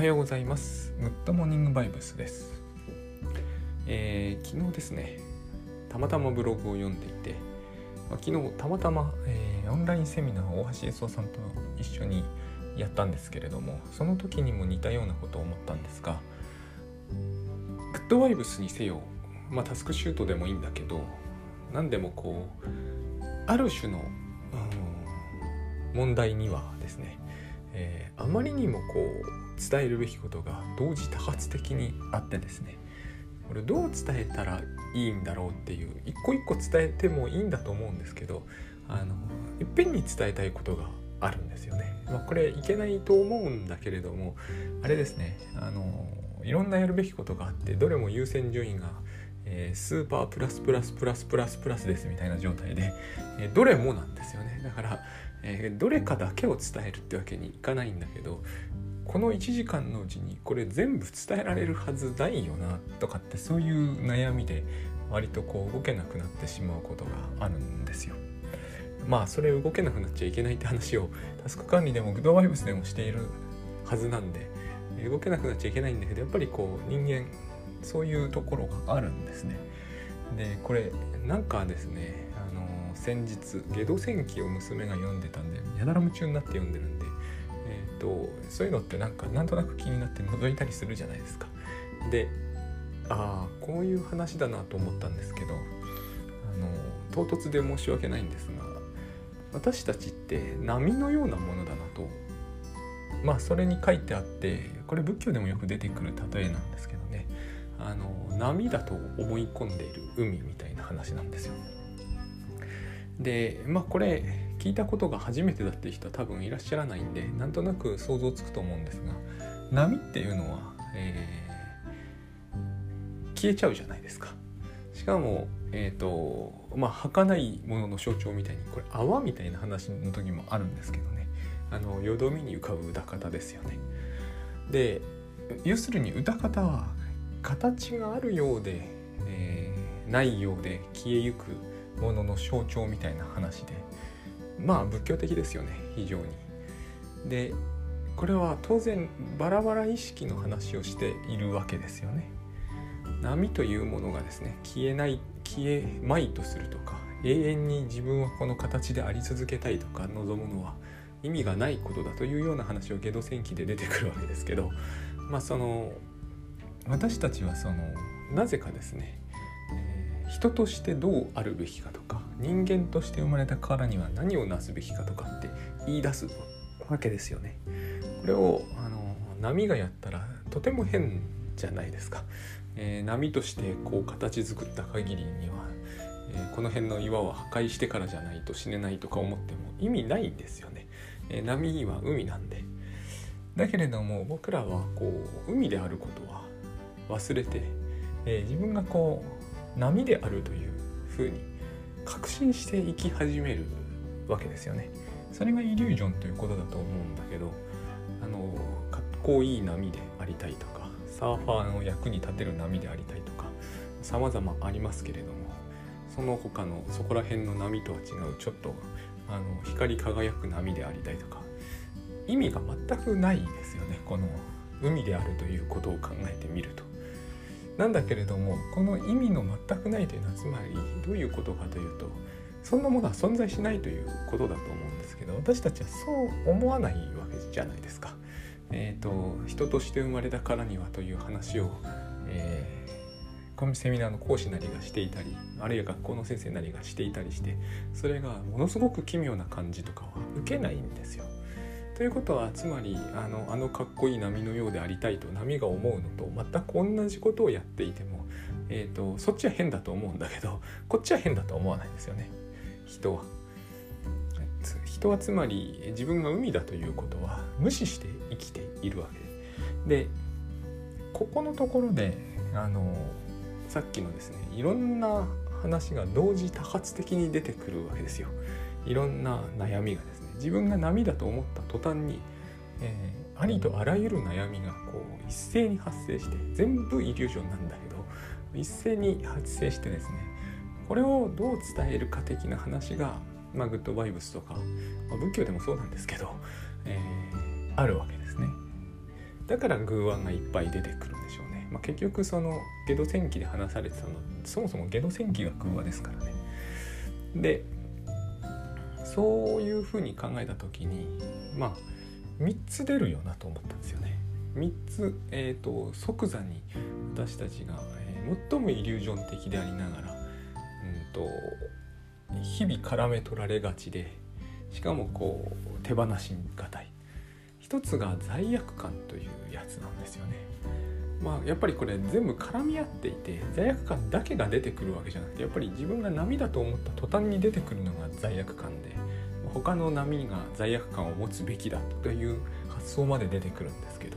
はようございます。グッドモーニングバイブスです、えー、昨日ですねたまたまブログを読んでいて、ま、昨日たまたま、えー、オンラインセミナーを大橋悦夫さんと一緒にやったんですけれどもその時にも似たようなことを思ったんですがグッドバイブスにせよ、まあ、タスクシュートでもいいんだけど何でもこうある種の、うん、問題にはですね、えー、あまりにもこう伝えるべきことが同時多発的にあってですねこれどう伝えたらいいんだろうっていう一個一個伝えてもいいんだと思うんですけどあのいっぺんに伝えたいことがあるんですよね。まあ、これいけないと思うんだけれどもあれですねあのいろんなやるべきことがあってどれも優先順位が、えー、スーパープラスプラスプラスプラスプラスですみたいな状態で、えー、どれもなんですよねだから、えー、どれかだけを伝えるってわけにいかないんだけどこの1時間のうちにこれ全部伝えられるはずないよなとかってそういう悩みで割とこう動けなくなってしまうことがあるんですよ。まあそれ動けなくなっちゃいけないって話をタスク管理でもグッドバイブスでもしているはずなんで動けなくなっちゃいけないんだけどやっぱりこう人間そういうところがあるんですね。でこれなんかですねあの先日「ゲド戦記」を娘が読んでたんでやだら夢中になって読んでるんで、と、そういうのってなんかなんとなく気になって覗いたりするじゃないですか。でああこういう話だなと思ったんですけどあの唐突で申し訳ないんですが私たちって波のようなものだなとまあそれに書いてあってこれ仏教でもよく出てくる例えなんですけどねあの波だと思い込んでいる海みたいな話なんですよ。でまあこれ聞いたことが初めてだっていう人は多分いらっしゃらないんでなんとなく想像つくと思うんですが波っていうのは、えー、消えちゃうじゃないですか。しかもえっ、ー、とまあ儚いものの象徴みたいにこれ泡みたいな話の時もあるんですけどねあのよどみに浮かぶ歌方ですよね。で要するに歌方は形があるようで、えー、ないようで消えゆくものの象徴みたいな話でまあ仏教的ですよね非常に。でこれは当然バラバラ意識の話をしているわけですよね。波というものがですね消えない消えまいとするとか永遠に自分はこの形であり続けたいとか望むのは意味がないことだというような話をゲド戦記で出てくるわけですけどまあその私たちはそのなぜかですね、人としてどうあるべきかとか人間として生まれたからには何をなすべきかとかって言い出すわけですよね。これをあの波がやったらとても変じゃないですか。えー、波としてこう形作った限りには、えー、この辺の岩を破壊してからじゃないと死ねないとか思っても意味ないんですよね。え波は海なんでだけれども僕らはこう海であることは忘れて、え、自分がこう波であるというふうに確信して生き始めるわけですよね。それがイリュージョンということだと思うんだけどあのかっこいい波でありたいとかサーファーの役に立てる波でありたいとか様々ありますけれどもその他のそこら辺の波とは違うちょっとあの光り輝く波でありたいとか意味が全くないですよねこの海であるということを考えてみると。なんだけれどもこの意味の全くないというのはつまりどういうことかというとそんなものは存在しないということだと思うんですけど私たちはそう思わないわけじゃないですか。えーと、人として生まれたからにはという話を、えーこのセミナーの講師なりがしていたりあるいは学校の先生なりがしていたりしてそれがものすごく奇妙な感じとかは受けないんですよ。ということはつまりあのあのかっこいい波のようでありたいと波が思うのと全く同じことをやっていても、えーと、そっちは変だと思うんだけどこっちは変だと思わないんですよね人は。人はつまり自分が海だということは無視して生きているわけで。でここのところであのさっきのですねいろんな話が同時多発的に出てくるわけですよ。いろんな悩みがです自分が波だと思った途端に、えー、ありとあらゆる悩みがこう一斉に発生して全部イリュージョンなんだけど一斉に発生してですねこれをどう伝えるか的な話が、まあ、グッドバイブスとか、まあ、仏教でもそうなんですけど、えー、あるわけですね。だから偶案がいっぱい出てくるんでしょうね、まあ、結局そのゲド戦記で話されてたのそもそもゲド戦記が偶話ですからねでそういうふうに考えた時にまあ3つ出るよなと思ったんですよね3つ、えーと、即座に私たちが、えー、最もイリュージョン的でありながら、うんと、日々絡め取られがちでしかもこう手放しがたい一つが罪悪感というやつなんですよね。まあ、やっぱりこれ全部絡み合っていて罪悪感だけが出てくるわけじゃなくてやっぱり自分が波だと思った途端に出てくるのが罪悪感で他の波が罪悪感を持つべきだという発想まで出てくるんですけど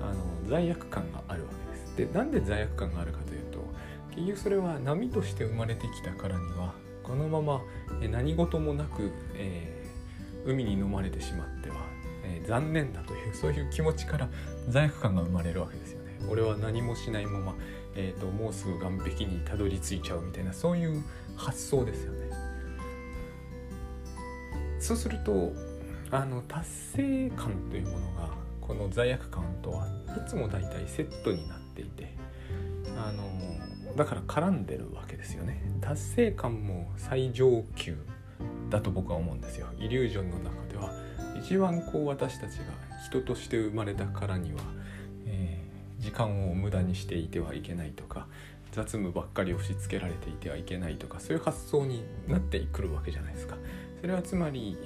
あの罪悪感があるわけです。でなんで罪悪感があるかというと結局それは波として生まれてきたからにはこのまま何事もなく、えー、海に飲まれてしまっては、えー、残念だというそういう気持ちから罪悪感が生まれるわけですよね。俺は何もしないまま、えーと、もうすぐ岸壁にたどり着いちゃうみたいなそういう発想ですよね。そうするとあの達成感というものがこの罪悪感とはいつも大体セットになっていてあのだから絡んでるわけですよね達成感も最上級だと僕は思うんですよイリュージョンの中では一番こう私たちが人として生まれたからには、時間を無駄にしていてはいけないとか雑務ばっかり押し付けられていてはいけないとかそういう発想になってくるわけじゃないですかそれはつまり、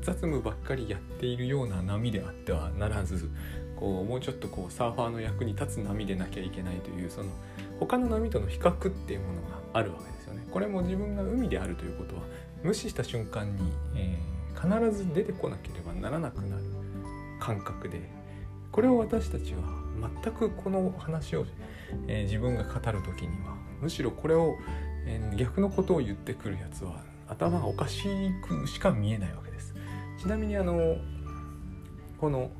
雑務ばっかりやっているような波であってはならずこうもうちょっとこうサーファーの役に立つ波でなきゃいけないというその他の波との比較っていうものがあるわけですよね。これも自分が海であるということは無視した瞬間に、えー、必ず出てこなければならなくなる感覚でこれを私たちは全くこの話を、えー、自分が語る時にはむしろこれを、えー、逆のことを言ってくるやつは頭がおかしくしか見えないわけです。ちなみにあのこの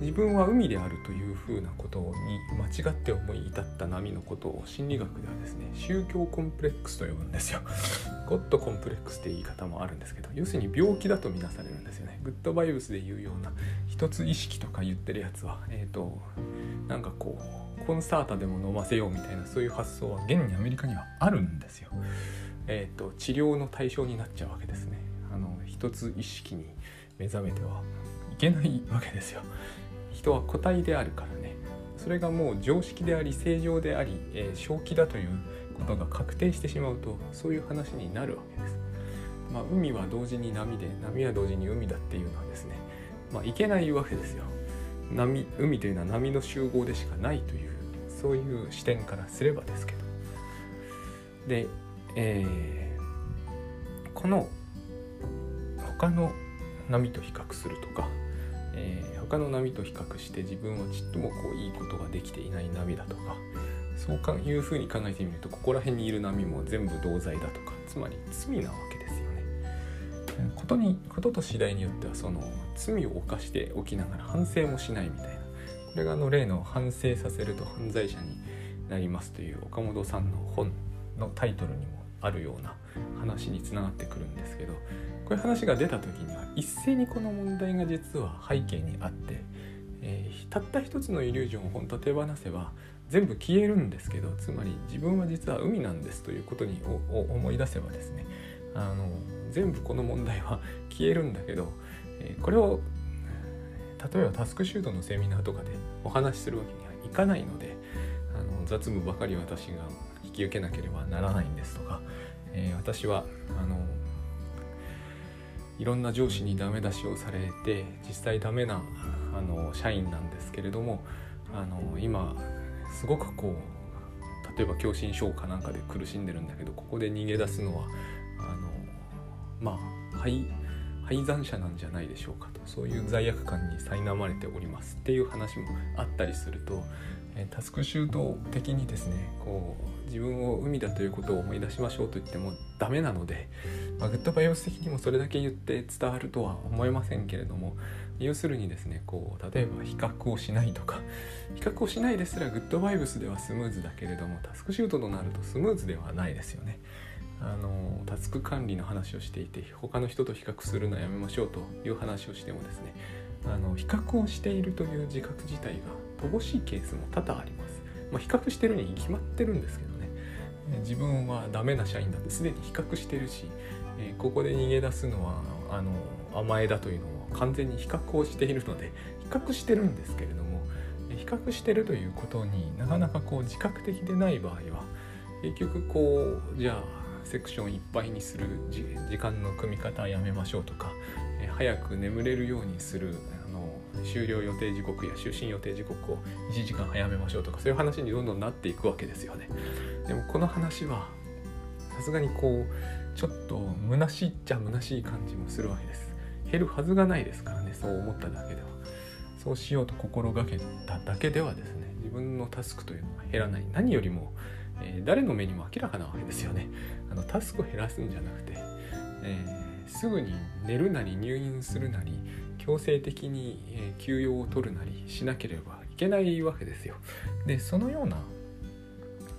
自分は海であるというふうなことに間違って思い至った波のことを心理学ではですね宗教コンプレックスと呼ぶんですよ。ゴッドコンプレックスって言い方もあるんですけど要するに病気だとみなされるんですよね。グッドバイブスで言うような一つ意識とか言ってるやつはえ、ー、となんかこうコンサータでも飲ませようみたいなそういう発想は現にアメリカにはあるんですよ。えっ、ー、と治療の対象になっちゃうわけですね。あの一つ意識に目覚めてはいけないわけですよ。人は個体であるからねそれがもう常識であり正常であり、えー、正気だということが確定してしまうとそういう話になるわけです。まあ、海は同時に波で波は同時に海だっていうのはですね、まあ、いけないわけですよ。波海というのは波の集合でしかないというそういう視点からすればですけど。で、えー、この他の波と比較するとか、えー、他の波と比較して自分はちっともこういいことができていない波だとかそうかいうふうに考えてみるとここら辺にいる波も全部同罪だとかつまり罪なわけですよね。ことにことと次第によってはその罪を犯しておきながら反省もしないみたいなこれがあの例の「反省させると犯罪者になります」という岡本さんの本のタイトルにもあるような話につながってくるんですけどこういう話が出た時には一斉にこの問題が実は背景にあって、えー、たった一つのイリュージョンを本当手放せば全部消えるんですけどつまり自分は実は海なんですということに思い出せばですねあの全部この問題は 消えるんだけど、えー、これを例えばタスクシュートのセミナーとかでお話しするわけにはいかないのであの雑務ばかり私が引き受けなければならないんですとか、えー、私はあのいろんな上司にダメ出しをされて実際ダメなあの社員なんですけれどもあの今すごくこう例えば狭心症かなんかで苦しんでるんだけどここで逃げ出すのはあのまあ廃廃残者なんじゃないでしょうかと。そういう罪悪感に苛まれておりますっていう話もあったりするとタスクシュート的にですねこう自分を海だということを思い出しましょうと言ってもダメなので、まあ、グッドバイオス的にもそれだけ言って伝わるとは思えませんけれども要するにですねこう例えば比較をしないとか比較をしないですらグッドバイブスではスムーズだけれどもタスクシュートとなるとスムーズではないですよね。あのタスク管理の話をしていて他の人と比較するのはやめましょうという話をしてもですねあの比較をしているという自覚自体が乏しいケースも多々あります。まあ、比較してるに決まってるんですけどね自分はダメな社員だってすでに比較してるし、え、ここで逃げ出すのはあの甘えだというのも完全に比較をしているので比較してるんですけれども比較してるということになかなかこう自覚的でない場合は結局こうじゃあセクションいっぱいにする時間の組み方やめましょうとか、早く眠れるようにする終了予定時刻や就寝予定時刻を1時間早めましょうとかそういう話にどんどんなっていくわけですよね。でもこの話はさすがにこうちょっと虚しいっちゃ虚しい感じもするわけです。減るはずがないですからねそう思っただけでは。そうしようと心がけただけではですね自分のタスクというのは減らない何よりもえー、誰の目にも明らかなわけですよね。あのタスクを減らすんじゃなくて、えー、すぐに寝るなり入院するなり強制的に、休養を取るなりしなければいけないわけですよ。でそのような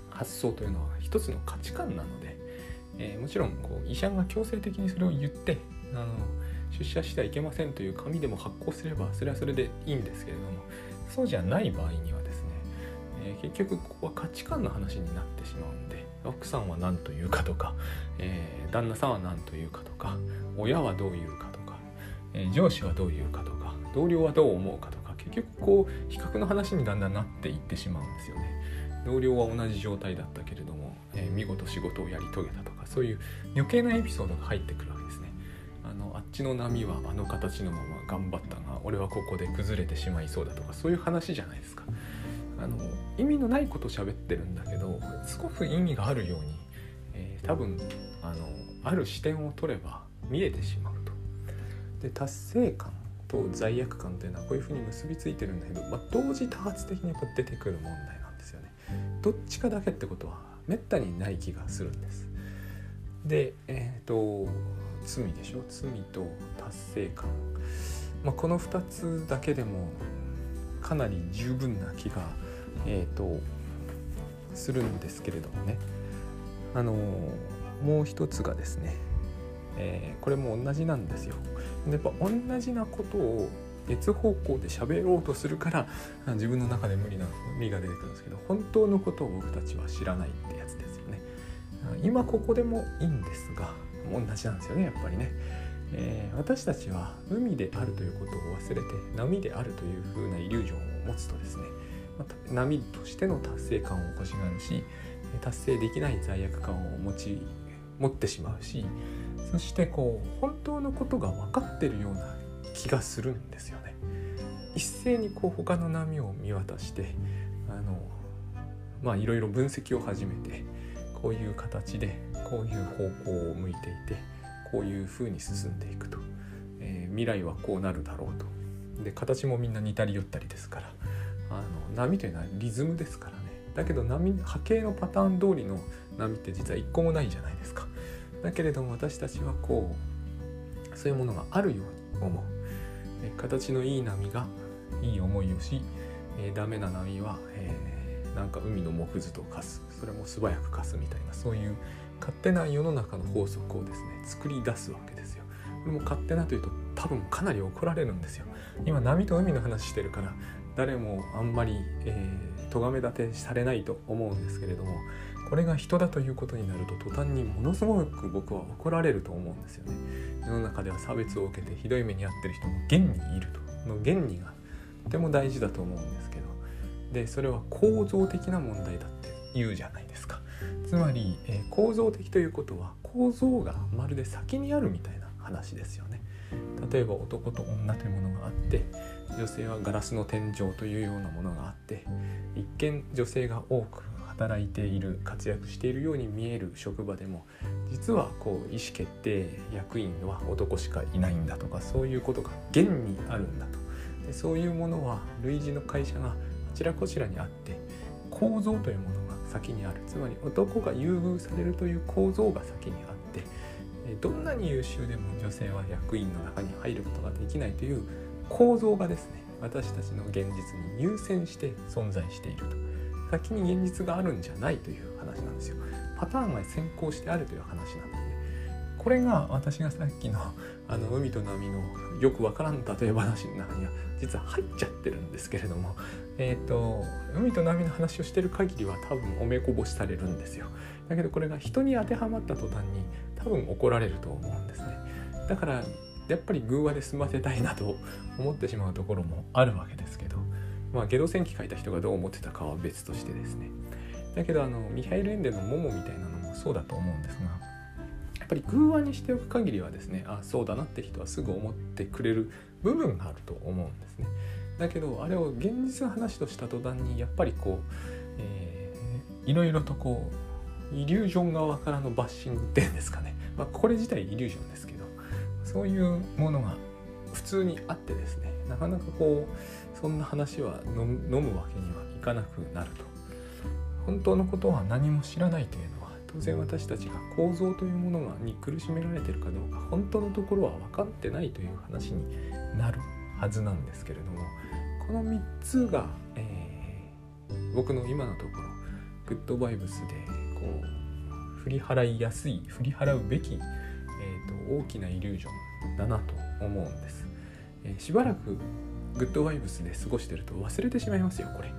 発想というのは一つの価値観なので、えー、もちろんこう医者が強制的にそれを言ってあの出社してはいけませんという紙でも発行すればそれはそれでいいんですけれどもそうじゃない場合にはですねえー、結局ここは価値観の話になってしまうんで奥さんは何と言うかとか、えー、旦那さんは何と言うかとか親はどう言うか、え、上司はどう言うかとか同僚はどう思うかとか結局こう比較の話にだんだんなっていってしまうんですよね。同僚は同じ状態だったけれども、え見事仕事をやり遂げたとかそういう余計なエピソードが入ってくるわけですね。あのあっちの波はあの形のまま頑張ったが俺はここで崩れてしまいそうだとかそういう話じゃないですか。あの意味のないことを喋ってるんだけどすごく意味があるように、えー、多分あのある視点を取れば見えてしまう。で達成感と罪悪感っていうのはこういうふうに結びついてるんだけど、まあ、同時多発的にやっぱ出てくる問題なんですよね。どっちかだけってことはめったにない気がするんです。でえっ、ー、と罪でしょ？罪と達成感、まあ、この2つだけでもかなり十分な気がえーと、するんですけれどもねあのもう一つがですね、えー、これも同じなんですよ。やっぱ同じなことを別方向で喋ろうとするから自分の中で無理な無理が出てくるんですけど本当のことを僕たちは知らないってやつですよね。今ここでもいいんですが同じなんですよねやっぱりね。えー、私たちは海であるということを忘れて波であるという風なイリュージョンを持つとですね波としての達成感を欲しがるし達成できない罪悪感を持ち持ってしまうしそしてこう本当のことが分かってるような気がするんですよね。一斉にこう他の波を見渡してあのまあいろいろ分析を始めてこういう形でこういう方向を向いていてこういうふうに進んでいくと、えー、未来はこうなるだろうと。で形もみんな似たり寄ったりですからあの波というのはリズムですからね。だけど波波形のパターン通りの波って実は一個もないじゃないですか。だけれども私たちはこうそういうものがあるように思う。え形のいい波がいい思いをし、えー、ダメな波は、えー、なんか海の木図と化す。それも素早く化すみたいなそういう勝手な世の中の法則をですね作り出すわけですよ。これも勝手なというと多分かなり怒られるんですよ。今波と海の話してるから誰もあんまり、えー、咎め立てされないと思うんですけれどもこれが人だということになると途端にものすごく僕は怒られると思うんですよね。世の中では差別を受けてひどい目に遭ってる人も現にいるとの現にがとても大事だと思うんですけどでそれは構造的な問題だって言うじゃないですか。つまり、えー、構造的ということは構造がまるで先にあるみたいな話ですよね。例えば男と女というものがあって女性はガラスの天井というようなものがあって一見女性が多く働いている活躍しているように見える職場でも実はこう意思決定役員は男しかいないんだとかそういうことが現にあるんだと。でそういうものは類似の会社があちらこちらにあって構造というものが先にある。つまり男が優遇されるという構造が先にあってどんなに優秀でも女性は役員の中に入ることができないという構造がですね私たちの現実に優先して存在していると。先に現実があるんじゃないという話なんですよ。パターンが先行してあるという話なんで。すねこれが私がさっきのあの海と波のよくわからん例え話の中には実は入っちゃってるんですけれども、えーと、海と波の話をしてる限りは多分おめこぼしされるんですよ。だけどこれが人に当てはまった途端に多分怒られると思うんですね。だからやっぱり偶話で済ませたいなと思ってしまうところもあるわけですけど。まあゲド戦記書いた人がどう思ってたかは別としてですね。だけどあのミハイル・エンデの「モモ」みたいなのもそうだと思うんですがやっぱり偶話にしておく限りはですねあそうだなって人はすぐ思ってくれる部分があると思うんですね。だけどあれを現実の話とした途端にやっぱりこう、えー、いろいろとこうイリュージョン側からのバッシングっていうんですかね、まあ、これ自体イリュージョンですけどそういうものが普通にあってですねなかなかこうそんな話は飲むわけにはいかなくなると。本当のことは何も知らないというのは当然私たちが構造というものに苦しめられてるかどうか本当のところは分かってないという話になるはずなんですけれどもこの3つが、えー、僕の今のところグッドバイブスでこう振り払いやすい振り払うべき、えーと、大きなイリュージョンだなと思うんです、えー、しばらくグッドバイブスで過ごしてると忘れてしまいますよこれ。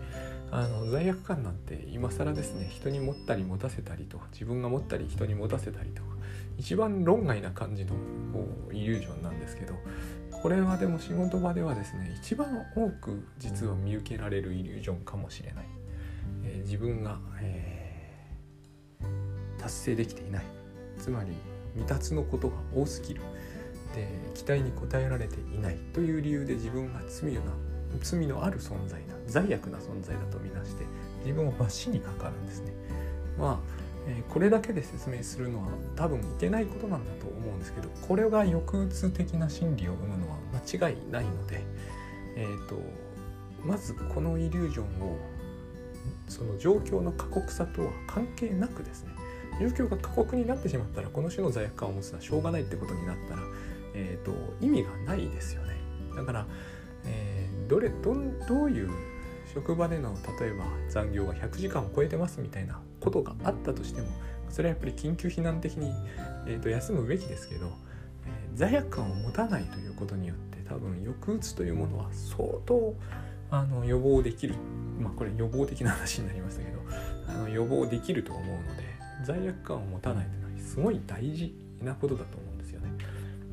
あの罪悪感なんて今更ですね人に持ったり持たせたりと自分が持ったり人に持たせたりとか一番論外な感じのイリュージョンなんですけどこれはでも仕事場ではですね一番多く実は見受けられるイリュージョンかもしれない、えー、自分が、えー、達成できていない。つまり未達のことが多すぎる。で期待に応えられていないという理由で自分が罪な罪のある存在だ罪悪な存在だとみなして自分を罰しにかかるんですね。まあ、えー、これだけで説明するのは多分いけないことなんだと思うんですけどこれが抑うつ的な心理を生むのは間違いないので、えーと、まずこのイリュージョンをその状況の過酷さとは関係なくですね状況が過酷になってしまったらこの種の罪悪感を持つのはしょうがないってことになったら、えーと意味がないですよね。だからえー、どれどどういう職場での例えば残業が100時間を超えてますみたいなことがあったとしてもそれはやっぱり緊急避難的に、えー、と休むべきですけど、えー、罪悪感を持たないということによって多分抑うつというものは相当あの予防できるまあこれ予防的な話になりましたけどあの予防できると思うので罪悪感を持たないというのはすごい大事なことだと思うんです。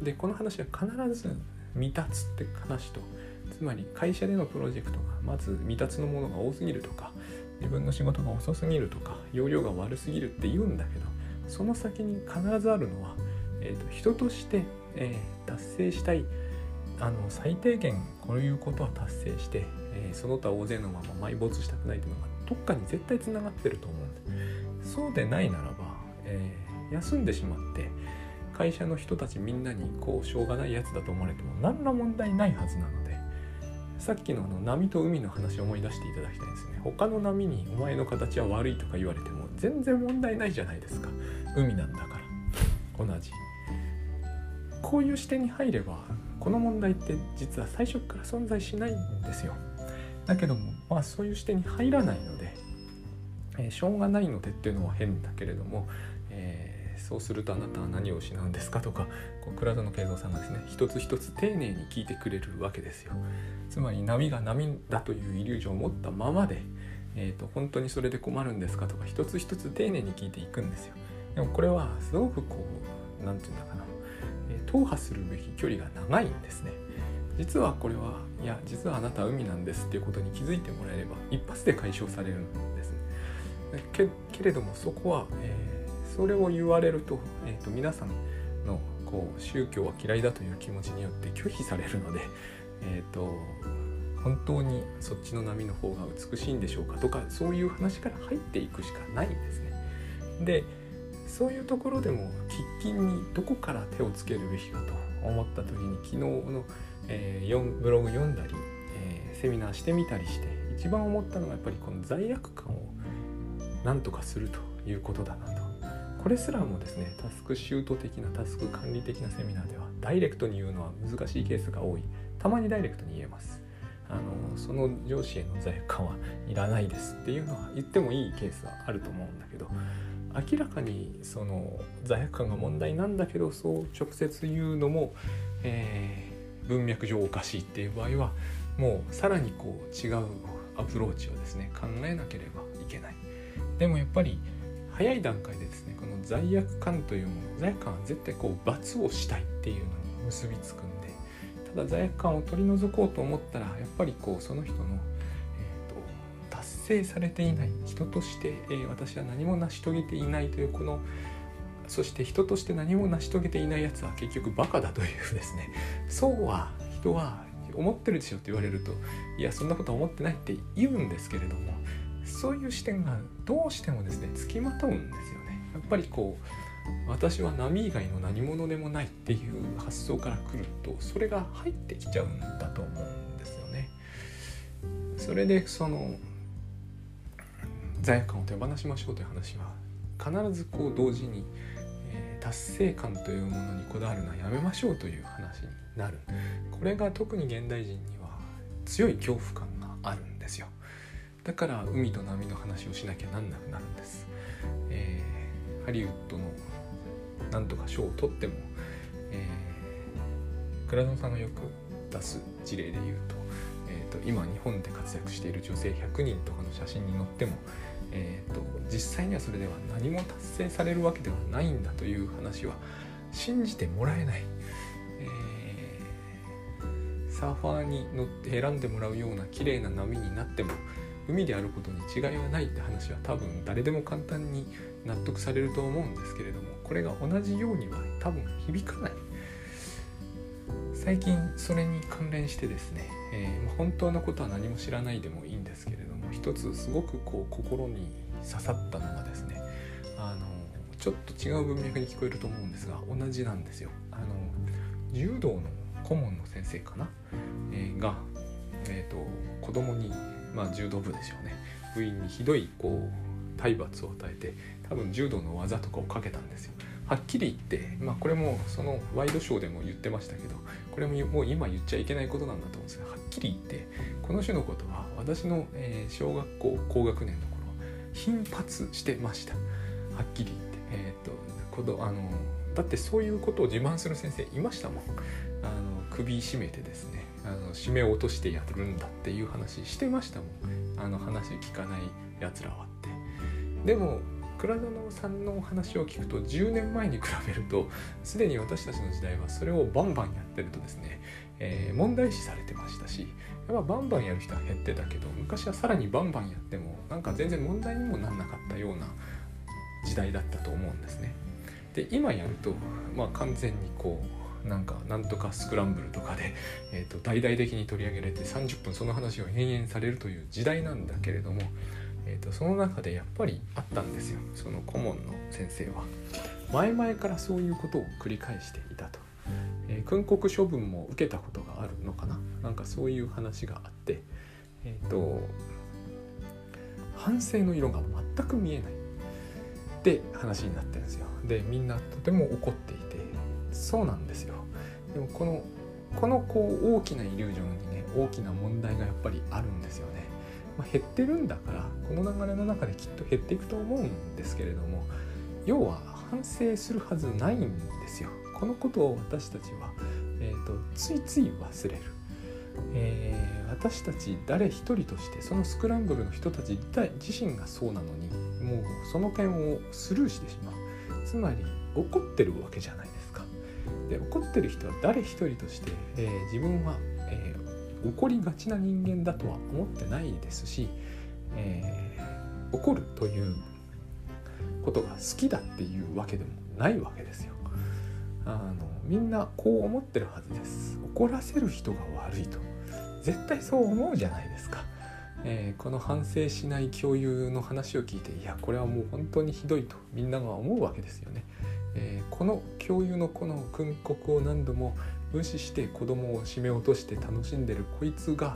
でこの話は必ず未達って話とつまり会社でのプロジェクトがまず未達のものが多すぎるとか自分の仕事が遅すぎるとか容量が悪すぎるって言うんだけどその先に必ずあるのは、えーと、人として、えー、達成したいあの最低限こういうことは達成して、えー、その他大勢のまま埋没したくないというのがどっかに絶対つながってると思うんですそうでないならば、えー、休んでしまって会社の人たちみんなにこうしょうがないやつだと思われても何ら問題ないはずなのでさっきのあの波と海の話を思い出していただきたいんですね。他の波にお前の形は悪いとか言われても全然問題ないじゃないですか。海なんだから。同じ。こういう視点に入ればこの問題って実は最初から存在しないんですよ。だけどもまあそういう視点に入らないので、えー、しょうがないのでっていうのは変だけれども、そうするとあなたは何を失うんですかとかこう倉園慶三さんがですね一つ一つ丁寧に聞いてくれるわけですよ。つまり波が波だというイリュージョンを持ったままで、えーと、本当にそれで困るんですかとか一つ一つ丁寧に聞いていくんですよ。でもこれはすごくこう何て言うんだかな、えー、踏破するべき距離が長いんですね。実はこれはいや実はあなたは海なんですっていうことに気づいてもらえれば一発で解消されるんです。ねけけれどもそこは、えーそれを言われると,、えーと、皆さんのこう宗教は嫌いだという気持ちによって拒否されるので、えーと、本当にそっちの波の方が美しいんでしょうかとかそういう話から入っていくしかないんですね。でそういうところでも喫緊にどこから手をつけるべきかと思った時に昨日の、えー、ブログ読んだり、えー、セミナーしてみたりして一番思ったのはやっぱりこの罪悪感を何とかするということだなと。これすらもですねタスクシュート的なタスク管理的なセミナーではダイレクトに言うのは難しいケースが多い。たまにダイレクトに言えます。あのその上司への罪悪感はいらないですっていうのは言ってもいいケースはあると思うんだけど明らかにその罪悪感が問題なんだけどそう直接言うのも、え文脈上おかしいっていう場合はもうさらにこう違うアプローチをですね考えなければいけない。でもやっぱり早い段階でです罪悪感というもの罪悪感は絶対こう罰をしたいっていうのに結びつくんでただ罪悪感を取り除こうと思ったらやっぱりこうその人の、えーと、達成されていない人として、えー、私は何も成し遂げていないというこのそして人として何も成し遂げていないやつは結局バカだというですね。そうは人は思ってるでしょって言われるといやそんなことは思ってないって言うんですけれどもそういう視点がどうしてもですねつきまとうんですよやっぱりこう私は波以外の何者でもないっていう発想からくるとそれが入ってきちゃうんだと思うんですよね。それでその罪悪感を手放しましょうという話は必ずこう同時に、えー、達成感というものにこだわるのはやめましょうという話になる。これが特に現代人には強い恐怖感があるんですよ。だから海と波の話をしなきゃなんなくなるんです、えー、ハリウッドのなんとか賞を取っても、えー、倉野さんがよく出す事例で言うと,、えーと、今日本で活躍している女性100人とかの写真に載っても、えーと、実際にはそれでは何も達成されるわけではないんだという話は信じてもらえない、えー、サーファーに乗って選んでもらうような綺麗な波になっても海であることに違いはないって話は多分誰でも簡単に納得されると思うんですけれどもこれが同じようには多分響かない。最近それに関連してですね、えー、本当のことは何も知らないでもいいんですけれども一つすごくこう心に刺さったのがですねあのちょっと違う文脈に聞こえると思うんですが同じなんですよ。あの柔道の顧問の先生かな、えー、が、えーと子供にまあ、柔道部でしょうね。部員にひどいこう体罰を与えて多分柔道の技とかをかけたんですよ。はっきり言って、まあ、これもそのワイドショーでも言ってましたけどこれももう今言っちゃいけないことなんだと思うんですがはっきり言ってこの種のことは私の、小学校高学年の頃頻発してました。はっきり言って。えー、っとこのあのだってそういうことを自慢する先生いましたもん。あの首絞めてですね。あの締め落としてやるんだっていう話してましたもんあの話聞かないやつらはってでも倉田さんのお話を聞くと10年前に比べるとすでに私たちの時代はそれをバンバンやってるとですね、えー、問題視されてましたしやっぱバンバンやる人は減ってたけど昔はさらにバンバンやってもなんか全然問題にもなんなかったような時代だったと思うんですね。で今やると、まあ、完全にこうなんかなんとかスクランブルとかで、えーと、大々的に取り上げられて30分その話を延々されるという時代なんだけれども、えーと、その中でやっぱりあったんですよ。その顧問の先生は。前々からそういうことを繰り返していたと。えー、訓告処分も受けたことがあるのかな。なんかそういう話があってえっ、ー、と反省の色が全く見えない。って話になってるんですよ。でみんなとても怒っていてそうなんですよ。でもこのこのこう大きなイリュージョンにね大きな問題がやっぱりあるんですよね、まあ、減ってるんだからこの流れの中できっと減っていくと思うんですけれども要は反省するはずないんですよ。このことを私たちは、えーと、ついつい忘れる、えー、私たち誰一人としてそのスクランブルの人たち自身がそうなのにもうその点をスルーしてしまう。つまり怒ってるわけじゃない。で怒ってる人は誰一人として、えー、自分は、えー、怒りがちな人間だとは思ってないですし、えー、怒るということが好きだっていうわけでもないわけですよ。あのみんなこう思ってるはずです。怒らせる人が悪いと絶対そう思うじゃないですか。えー、この反省しない共有の話を聞いていやこれはもう本当にひどいとみんなが思うわけですよね。えー、この教諭のこの訓告を何度も無視して子供を締め落として楽しんでるこいつが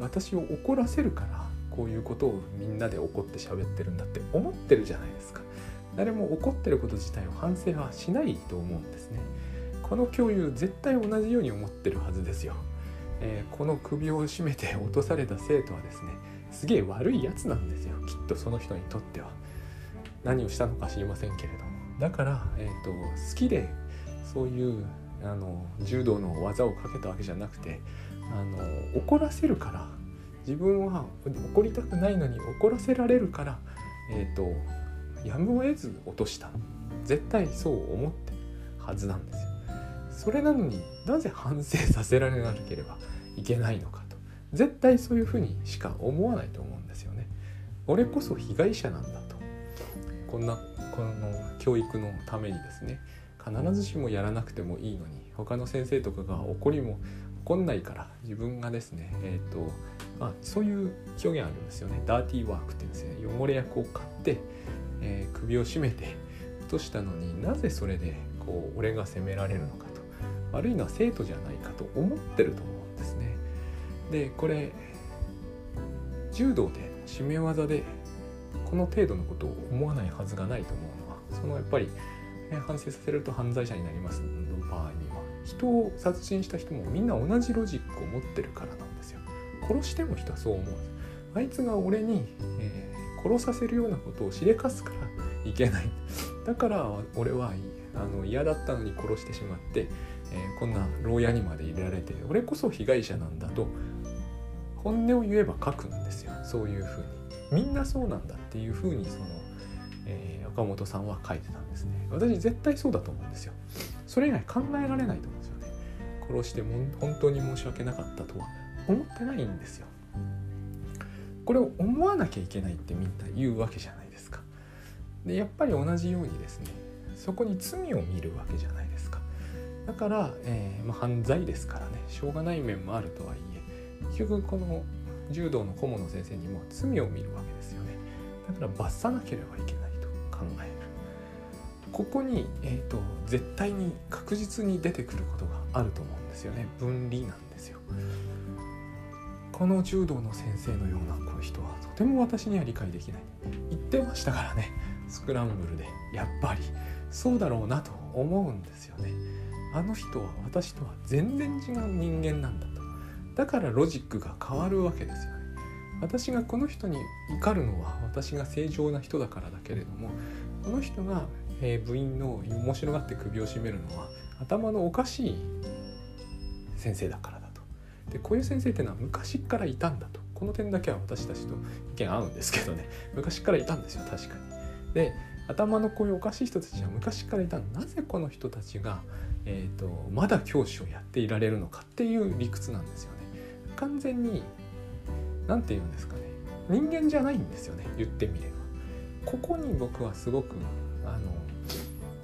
私を怒らせるからこういうことをみんなで怒って喋ってるんだって思ってるじゃないですか。誰も怒ってること自体を反省はしないと思うんですね。この教諭絶対同じように思ってるはずですよ、えー、この首を絞めて落とされた生徒はですねすげえ悪いやつなんですよ。きっとその人にとっては。何をしたのか知りませんけれども。だから、えーと、好きでそういうあの柔道の技をかけたわけじゃなくてあの怒らせるから自分は怒りたくないのに怒らせられるからえ、ー、とやむを得ず落とした絶対そう思ってるはずなんですよ。それなのになぜ反省させられなければいけないのかと絶対そういうふうにしか思わないと思うんですよね。俺こそ被害者なんだとこんなこの教育のためにですね必ずしもやらなくてもいいのに他の先生とかが怒りも怒んないから自分がですねえ、ー、とまあそういう表現あるんですよね。ダーティーワークって言うんですね。汚れ役を買って、えー、首を絞めて落としたのになぜそれでこう俺が責められるのかと悪いのは生徒じゃないかと思ってると思うんですね。でこれ柔道で締め技でこの程度のことを思わないはずがないと思うそのやっぱり反省させると犯罪者になります。の場合には。人を殺人した人もみんな同じロジックを持ってるからなんですよ。殺しても人はそう思うあいつが俺に、えー、殺させるようなことをしでかすからいけない。だから俺はあの嫌だったのに殺してしまって、えー、こんな牢屋にまで入れられて俺こそ被害者なんだと本音を言えば書くんですよ。そういうふうに。みんなそうなんだっていうふうにその、え岡本さんは書いてたんですね。私絶対そうだと思うんですよ。それ以外考えられないと思うんですよね。殺しても本当に申し訳なかったとは思ってないんですよ。これを思わなきゃいけないってみんな言うわけじゃないですか。でやっぱり同じようにですねそこに罪を見るわけじゃないですか。だから、えー、まあ、犯罪ですからね。しょうがない面もあるとはいえ結局この柔道の顧問の先生にも罪を見るわけですよね。だから罰さなければいけない。考える。ここに、えーと、絶対に確実に出てくることがあると思うんですよね。分離なんですよ。この柔道の先生のようなこの人はとても私には理解できない。言ってましたからね。スクランブルで。やっぱり。そうだろうなと思うんですよね。あの人は私とは全然違う人間なんだと。だからロジックが変わるわけですよね。私がこの人に怒るのは私が正常な人だからだけれどもこの人が、え部員の面白がって首を絞めるのは頭のおかしい先生だからだと。でこういう先生っていうのは昔からいたんだと。この点だけは私たちと意見合うんですけどね。昔からいたんですよ確かに。で頭のこういうおかしい人たちは昔からいたなぜこの人たちが、えーと、まだ教師をやっていられるのかっていう理屈なんですよね。完全に何て言うんですかね。人間じゃないんですよね。言ってみれば。ここに僕はすごくあの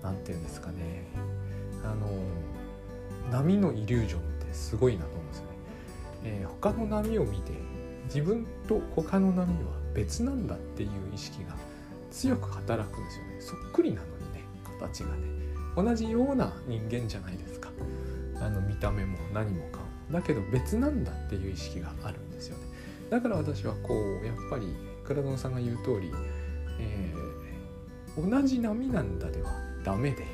何て言うんですかね。あの波のイリュージョンってすごいなと思うんですよね、えー、他の波を見て自分と他の波は別なんだっていう意識が強く働くんですよね。そっくりなのにね形がね。同じような人間じゃないですか。あの見た目も何もかも。だけど別なんだっていう意識がある。だから私はこうやっぱり倉園さんが言う通り、えー、同じ波なんだではダメで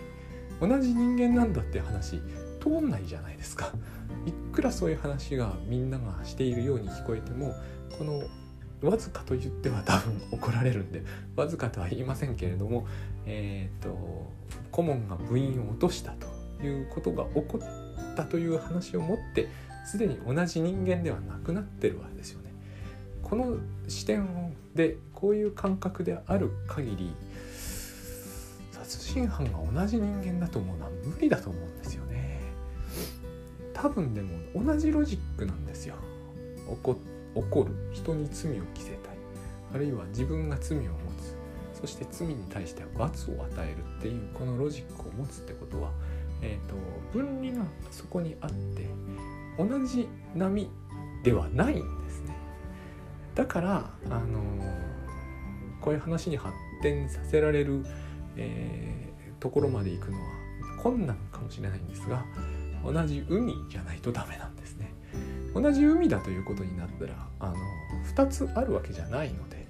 同じ人間なんだって話通んないじゃないですかいくらそういう話がみんながしているように聞こえてもこのわずかと言っては多分怒られるんでわずかとは言いませんけれども、えーと、顧問が部員を落としたということが起こったという話をもってすでに同じ人間ではなくなってるわけですよね。この視点でこういう感覚である限り殺人犯が同じ人間だと思うのは無理だと思うんですよね。多分でも同じロジックなんですよ。怒る人に罪を着せたいあるいは自分が罪を持つそして罪に対しては罰を与えるっていうこのロジックを持つってことは、えーと、分離がそこにあって同じ波ではないんですだからあの、こういう話に発展させられる、えー、ところまで行くのは困難かもしれないんですが同じ海じゃないとダメなんですね。同じ海だということになったらあの2つあるわけじゃないので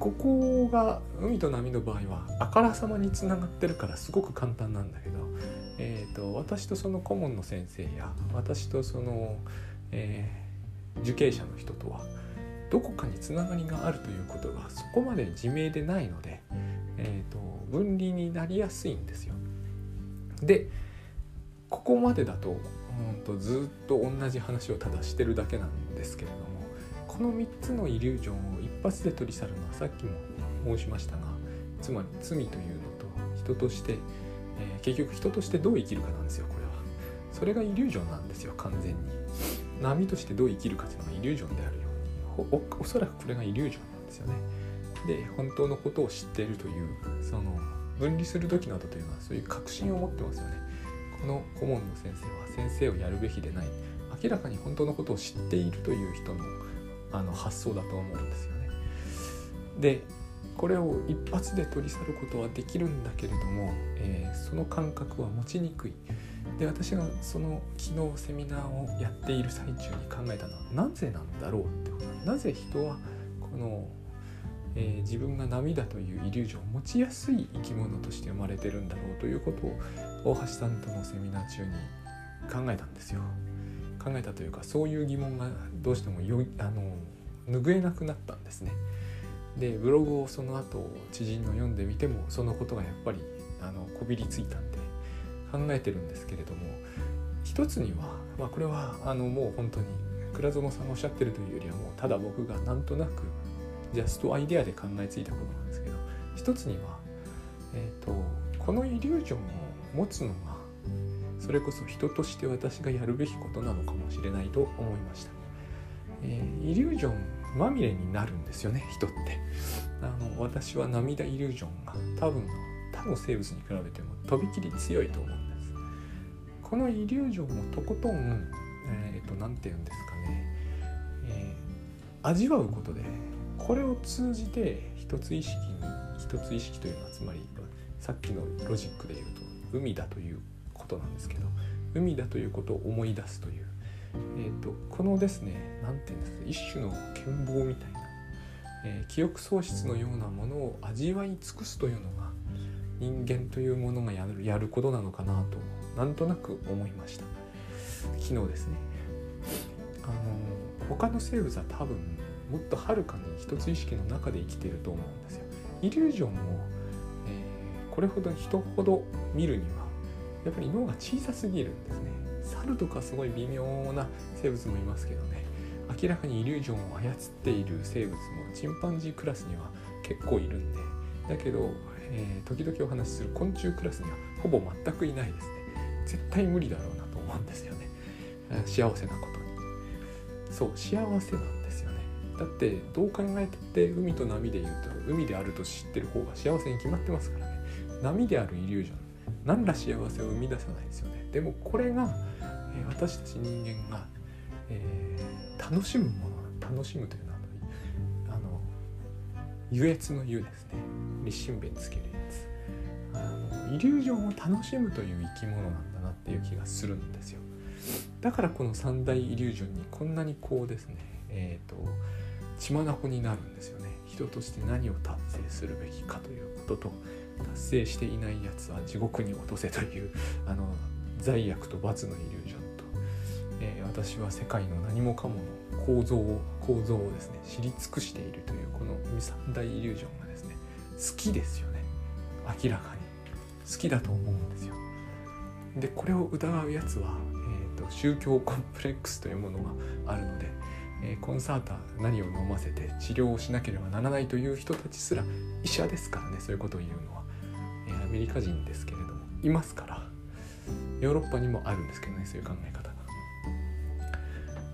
ここが海と波の場合はあからさまにつながってるからすごく簡単なんだけど、えーと、私とその顧問の先生や私とその、えー、受刑者の人とはどこかにつながりがあるということがそこまで自明でないので、えーと分離になりやすいんですよ。でここまでだとうんとずっと同じ話をただしてるだけなんですけれどもこの3つのイリュージョンを一発で取り去るのはさっきも申しましたがつまり罪というのと人として、えー、結局人としてどう生きるかなんですよこれは。それがイリュージョンなんですよ完全に。波としてどう生きるかというのがイリュージョンであるおおそらくこれがイリュージョンなんですよね。で本当のことを知っているというその分離する時などというのはそういう確信を持ってますよね。この顧問の先生は先生をやるべきでない。明らかに本当のことを知っているという人のあの発想だと思うんですよね。でこれを一発で取り去ることはできるんだけれども、えー、その感覚は持ちにくい。で私がその昨日セミナーをやっている最中に考えたのはなぜなんだろうってことなぜ人はこの、えー、自分が波だというイリュージョンを持ちやすい生き物として生まれてるんだろうということを大橋さんとのセミナー中に考えたんですよ。考えたというかそういう疑問がどうしてもよあの拭えなくなったんですね。でブログをその後知人の読んでみてもそのことがやっぱりあのこびりついたんで考えてるんですけれども一つには、まあ、これはあのもう本当に倉園さんがおっしゃってるというよりはもうただ僕がなんとなくジャストアイデアで考えついたことなんですけど一つには、えーと、このイリュージョンを持つのがそれこそ人として私がやるべきことなのかもしれないと思いました、えー、イリュージョンまみれになるんですよね人って。あの私は涙イリュージョンが多分他の生物に比べてもとびきり強いと思うんです。このイリュージョンをとことんえっ、ー、と何て言うんですかね、えー、味わうことでこれを通じて一つ意識に一つ意識というのはつまりさっきのロジックで言うと海だということなんですけど海だということを思い出すという、えーと、このですね何て言うんですか一種の剣謀みたいな、えー、記憶喪失のようなものを味わい尽くすというのが人間というものがやるやることなのかなとなんとなく思いました。昨日ですね。あの他の生物は多分もっとはるかに一つ意識の中で生きてると思うんですよ。イリュージョンを、えー、これほど人ほど見るにはやっぱり脳が小さすぎるんですね。猿とかすごい微妙な生物もいますけどね。明らかにイリュージョンを操っている生物もチンパンジークラスには結構いるんで。だけどえー、時々お話しする昆虫クラスにはほぼ全くいないですね。絶対無理だろうなと思うんですよね。幸せなことに。そう幸せなんですよね。だってどう考えたって海と波で言うと海であると知ってる方が幸せに決まってますからね。波であるイリュージョン何ら幸せを生み出さないですよね。でもこれが、えー、私たち人間が、えー、楽しむもの楽しむというのはあの優越の優ですね。立身弁つけるやつ。あのイリュージョンを楽しむという生き物なんだなっていう気がするんですよ。だからこの三大イリュージョンにこんなにこうですねえっ、ー、と血眼になるんですよね。人として何を達成するべきかということと達成していないやつは地獄に落とせという あの罪悪と罰のイリュージョンと、えー、私は世界の何もかもの構造を構造をですね知り尽くしているというこの三大イリュージョンがですね好きですよね。明らかに。好きだと思うんですよ。でこれを疑うやつは、と、宗教コンプレックスというものがあるので、え、コンサーター何を飲ませて治療をしなければならないという人たちすら医者ですからねそういうことを言うのは、え、アメリカ人ですけれどもいますから。ヨーロッパにもあるんですけどねそういう考え方が。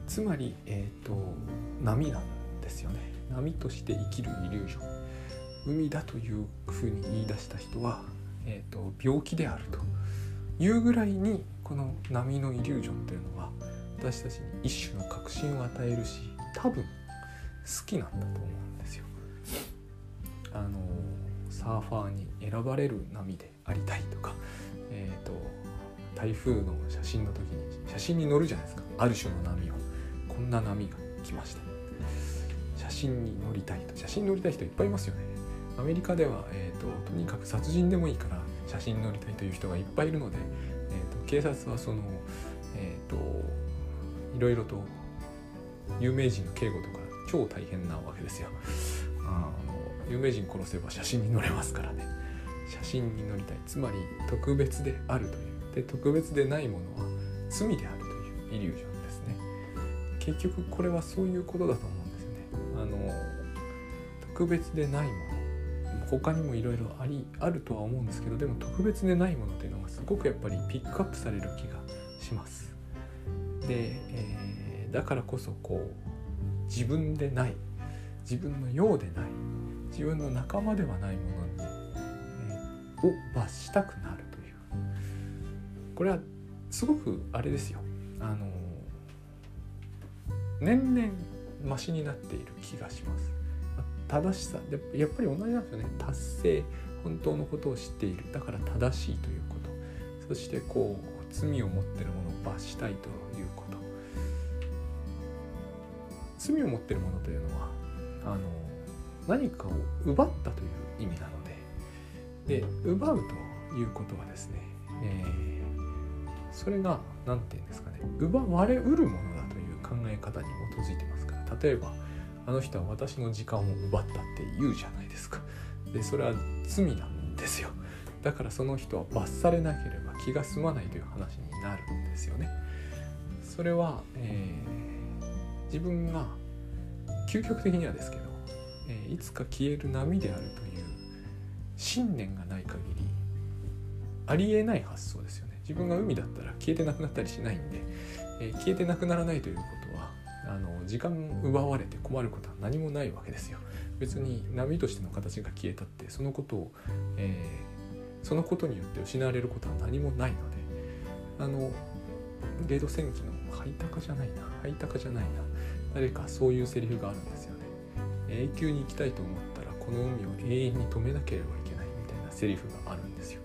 つまり、えーと波なんですよね。波として生きるイリュージョン。海だというふうに言い出した人は、えーと、病気であると。いうぐらいにこの波のイリュージョンというのは私たちに一種の確信を与えるし多分好きなんだと思うんですよ。あのサーファーに選ばれる波でありたいとか、えーと、台風の写真の時に写真に載るじゃないですか。ある種の波を。こんな波が来ました。写真に載りたいと。写真に載りたい人いっぱいいますよね。アメリカでは、えーと、とにかく殺人でもいいから写真に載りたいという人がいっぱいいるので、えーと、警察はその、えーと、いろいろと有名人の警護とか超大変なわけですよ。あの有名人殺せば写真に載れますからね。写真に載りたい。つまり特別であるという。で特別でないものは罪であるというイリュージョンですね。結局これはそういうことだと思うんですよね。あの特別でないもの。他にもいろいろありあるとは思うんですけどでも特別でないものというのがすごくやっぱりピックアップされる気がします。で、えー、だからこそこう自分でない自分のようでない自分の仲間ではないものに、えー、を罰したくなるという。これはすごくあれですよ。あの年々マシになっている気がします。正しさでやっぱり同じなんですよね。達成本当のことを知っている。だから正しいということ。そしてこう罪を持ってるものを罰したいということ。罪を持ってるものというのはあの何かを奪ったという意味なので。で奪うということはですね、えー、それが何て言うんですかね。奪われうるものだという考え方に基づいてますから。例えばあの人は私の時間を奪ったって言うじゃないですか。でそれは罪なんですよ。だからその人は罰されなければ気が済まないという話になるんですよね。それは、えー、自分が究極的にはですけど、えー、いつか消える波であるという信念がない限りありえない発想ですよね。自分が海だったら消えてなくなったりしないんで、えー、消えてなくならないということあの時間奪われて困ることは何もないわけですよ。別に波としての形が消えたってそのことを、えー、そのことによって失われることは何もないのであのゲート戦記のハイタカじゃないなハイタカじゃないな誰かそういうセリフがあるんですよね。永久に行きたいと思ったらこの海を永遠に止めなければいけないみたいなセリフがあるんですよ。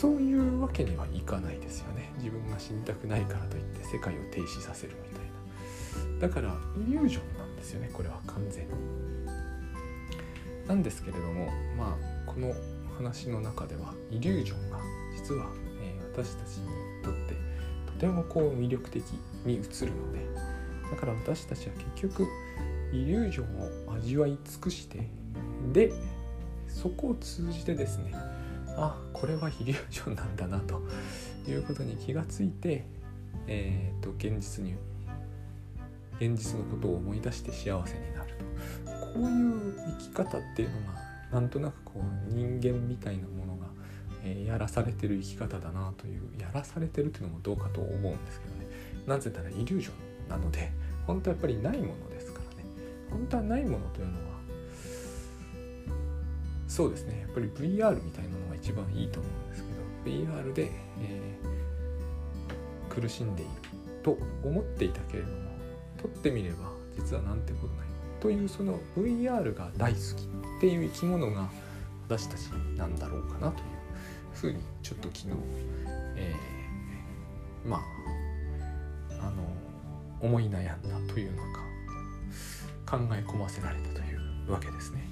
そういうわけにはいかないですよね。自分が死にたくないからといって世界を停止させるみたいな。だからイリュージョンなんですよねこれは完全に。なんですけれどもまあこの話の中ではイリュージョンが実は、え、私たちにとってとてもこう魅力的に映るのでだから私たちは結局イリュージョンを味わい尽くしてでそこを通じてですねあこれはイリュージョンなんだなと。いうことに気がついて、えーと、現実に現実のことを思い出して幸せになると。こういう生き方っていうのがなんとなくこう人間みたいなものが、えー、やらされてる生き方だなというやらされてるっていうのもどうかと思うんですけどね。なぜならイリュージョンなので本当はやっぱりないものですからね。本当はないものというのはそうですね。やっぱり VR みたいなもの一番いいと思うんですけど VR で、えー、苦しんでいると思っていたけれども撮ってみれば実はなんてことないというその VR が大好きっていう生き物が私たちなんだろうかなというふうにちょっと昨日、えー、まああの思い悩んだというのか考え込ませられたというわけですね。